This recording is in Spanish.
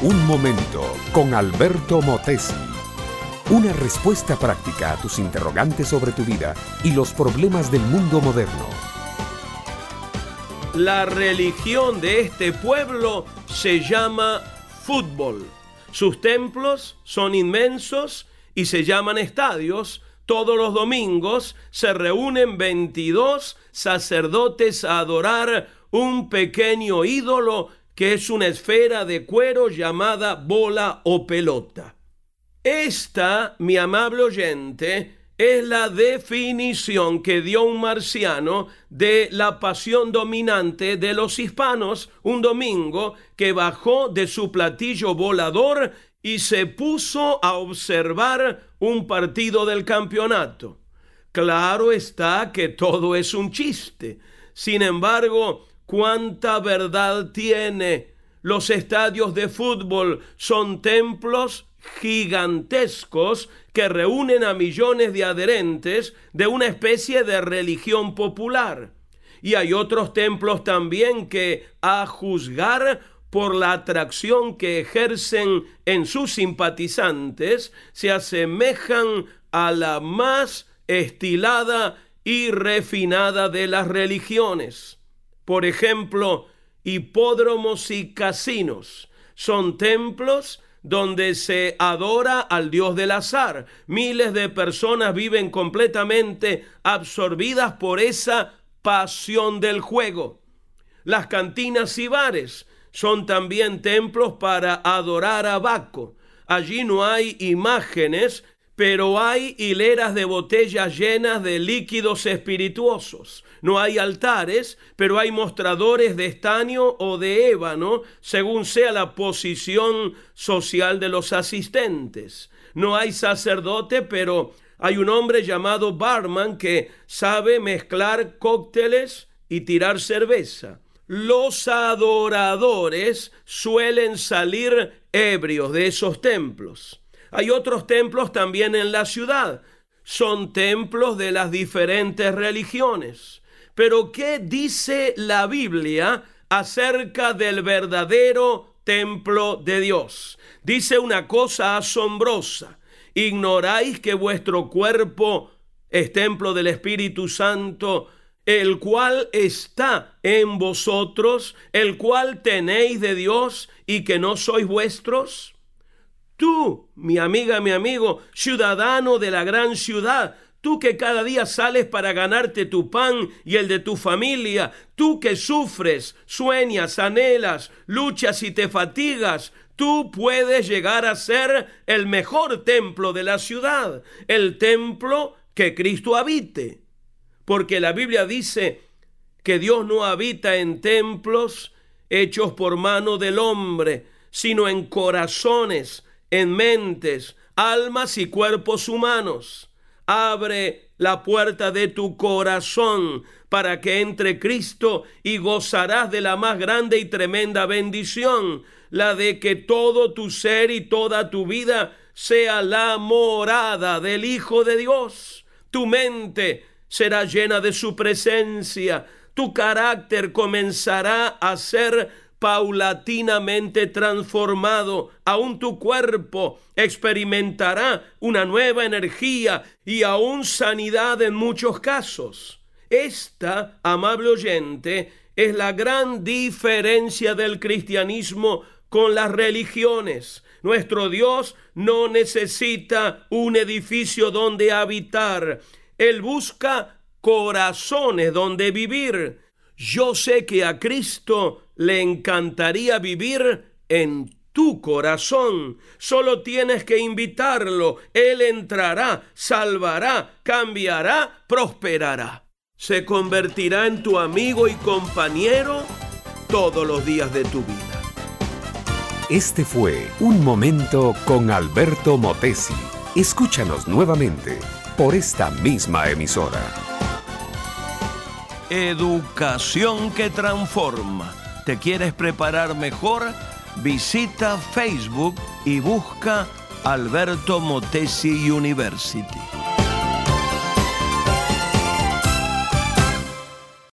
Un momento con Alberto Motesi. Una respuesta práctica a tus interrogantes sobre tu vida y los problemas del mundo moderno. La religión de este pueblo se llama fútbol. Sus templos son inmensos y se llaman estadios. Todos los domingos se reúnen 22 sacerdotes a adorar un pequeño ídolo que es una esfera de cuero llamada bola o pelota. Esta, mi amable oyente, es la definición que dio un marciano de la pasión dominante de los hispanos un domingo que bajó de su platillo volador y se puso a observar un partido del campeonato. Claro está que todo es un chiste. Sin embargo, cuánta verdad tiene. Los estadios de fútbol son templos gigantescos que reúnen a millones de adherentes de una especie de religión popular. Y hay otros templos también que, a juzgar por la atracción que ejercen en sus simpatizantes, se asemejan a la más estilada y refinada de las religiones. Por ejemplo, hipódromos y casinos son templos donde se adora al Dios del azar. Miles de personas viven completamente absorbidas por esa pasión del juego. Las cantinas y bares son también templos para adorar a Baco. Allí no hay imágenes, pero hay hileras de botellas llenas de líquidos espirituosos. No hay altares, pero hay mostradores de estaño o de ébano, según sea la posición social de los asistentes. No hay sacerdote, pero hay un hombre llamado barman que sabe mezclar cócteles y tirar cerveza. Los adoradores suelen salir ebrios de esos templos. Hay otros templos también en la ciudad. Son templos de las diferentes religiones. Pero ¿qué dice la Biblia acerca del verdadero templo de Dios? Dice una cosa asombrosa. ¿Ignoráis que vuestro cuerpo es templo del Espíritu Santo, el cual está en vosotros, el cual tenéis de Dios y que no sois vuestros? Tú, mi amiga, mi amigo, ciudadano de la gran ciudad, Tú que cada día sales para ganarte tu pan y el de tu familia, tú que sufres, sueñas, anhelas, luchas y te fatigas, tú puedes llegar a ser el mejor templo de la ciudad, el templo que Cristo habite. Porque la Biblia dice que Dios no habita en templos hechos por mano del hombre, sino en corazones, en mentes, almas y cuerpos humanos. Abre la puerta de tu corazón para que entre Cristo y gozarás de la más grande y tremenda bendición, la de que todo tu ser y toda tu vida sea la morada del Hijo de Dios. Tu mente será llena de su presencia, tu carácter comenzará a ser paulatinamente transformado, aún tu cuerpo experimentará una nueva energía y aún sanidad en muchos casos. Esta, amable oyente, es la gran diferencia del cristianismo con las religiones. Nuestro Dios no necesita un edificio donde habitar. Él busca corazones donde vivir. Yo sé que a Cristo le encantaría vivir en tu corazón. Solo tienes que invitarlo. Él entrará, salvará, cambiará, prosperará. Se convertirá en tu amigo y compañero todos los días de tu vida. Este fue Un Momento con Alberto Motesi. Escúchanos nuevamente por esta misma emisora. Educación que transforma ¿Te quieres preparar mejor? Visita Facebook y busca Alberto Motesi University.